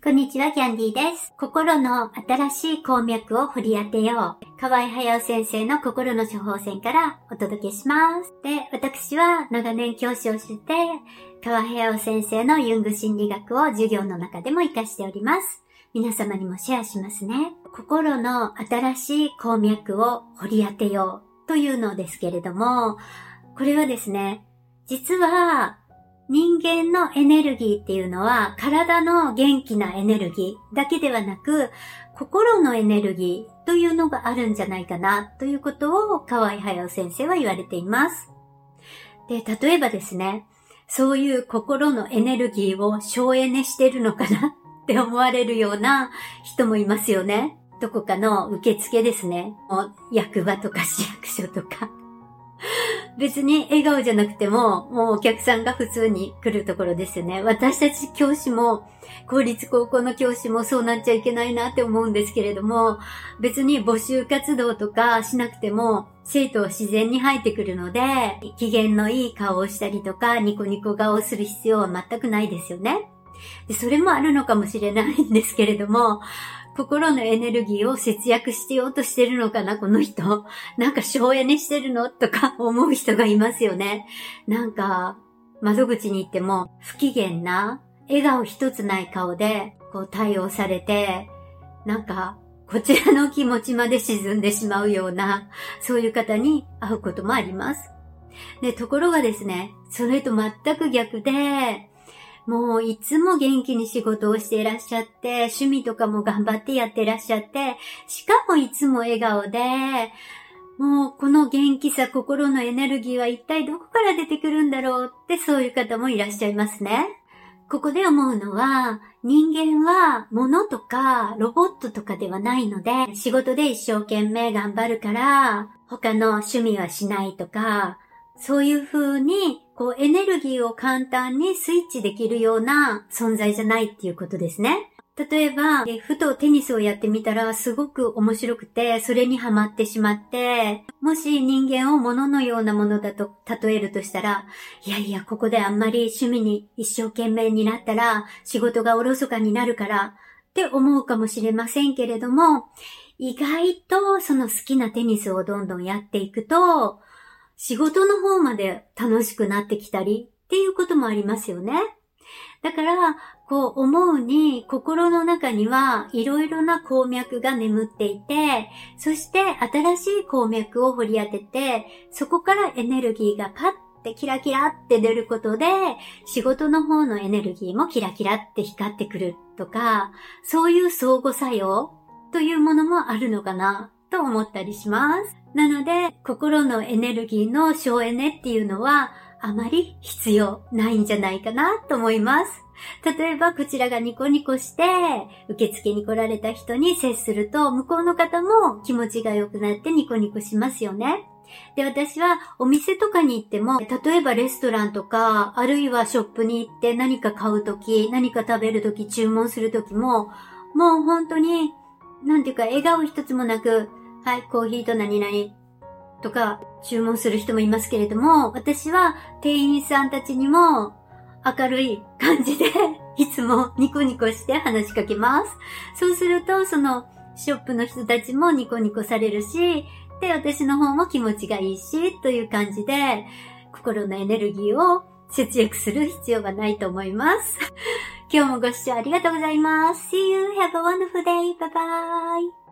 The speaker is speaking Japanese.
こんにちは、キャンディーです。心の新しい鉱脈を掘り当てよう。河合隼先生の心の処方箋からお届けします。で、私は長年教師をして、河合隼先生のユング心理学を授業の中でも活かしております。皆様にもシェアしますね。心の新しい鉱脈を掘り当てようというのですけれども、これはですね、実は人間のエネルギーっていうのは体の元気なエネルギーだけではなく心のエネルギーというのがあるんじゃないかなということを河合隼先生は言われています。で、例えばですね、そういう心のエネルギーを省エネしてるのかなって思われるような人もいますよね。どこかの受付ですね。役場とか市役所とか。別に笑顔じゃなくても、もうお客さんが普通に来るところですよね。私たち教師も、公立高校の教師もそうなっちゃいけないなって思うんですけれども、別に募集活動とかしなくても、生徒は自然に入ってくるので、機嫌のいい顔をしたりとか、ニコニコ顔をする必要は全くないですよね。でそれもあるのかもしれないんですけれども、心のエネルギーを節約してようとしてるのかな、この人。なんか省エネしてるのとか 思う人がいますよね。なんか、窓口に行っても不機嫌な、笑顔一つない顔で、こう対応されて、なんか、こちらの気持ちまで沈んでしまうような、そういう方に会うこともあります。で、ところがですね、それと全く逆で、もういつも元気に仕事をしていらっしゃって、趣味とかも頑張ってやってらっしゃって、しかもいつも笑顔で、もうこの元気さ、心のエネルギーは一体どこから出てくるんだろうってそういう方もいらっしゃいますね。ここで思うのは、人間は物とかロボットとかではないので、仕事で一生懸命頑張るから、他の趣味はしないとか、そういう風に、こう、エネルギーを簡単にスイッチできるような存在じゃないっていうことですね。例えば、ふとテニスをやってみたらすごく面白くて、それにハマってしまって、もし人間を物のようなものだと例えるとしたら、いやいや、ここであんまり趣味に一生懸命になったら仕事がおろそかになるからって思うかもしれませんけれども、意外とその好きなテニスをどんどんやっていくと、仕事の方まで楽しくなってきたりっていうこともありますよね。だから、こう思うに心の中にはいろいろな鉱脈が眠っていて、そして新しい鉱脈を掘り当てて、そこからエネルギーがパッてキラキラって出ることで、仕事の方のエネルギーもキラキラって光ってくるとか、そういう相互作用というものもあるのかなと思ったりします。なので、心のエネルギーの省エネっていうのは、あまり必要ないんじゃないかなと思います。例えば、こちらがニコニコして、受付に来られた人に接すると、向こうの方も気持ちが良くなってニコニコしますよね。で、私はお店とかに行っても、例えばレストランとか、あるいはショップに行って何か買うとき、何か食べるとき、注文するときも、もう本当に、なんていうか笑顔一つもなく、はい、コーヒーと何々とか注文する人もいますけれども、私は店員さんたちにも明るい感じで いつもニコニコして話しかけます。そうすると、そのショップの人たちもニコニコされるし、で、私の方も気持ちがいいし、という感じで、心のエネルギーを節約する必要はないと思います。今日もご視聴ありがとうございます。See you, have a wonderful day, bye bye!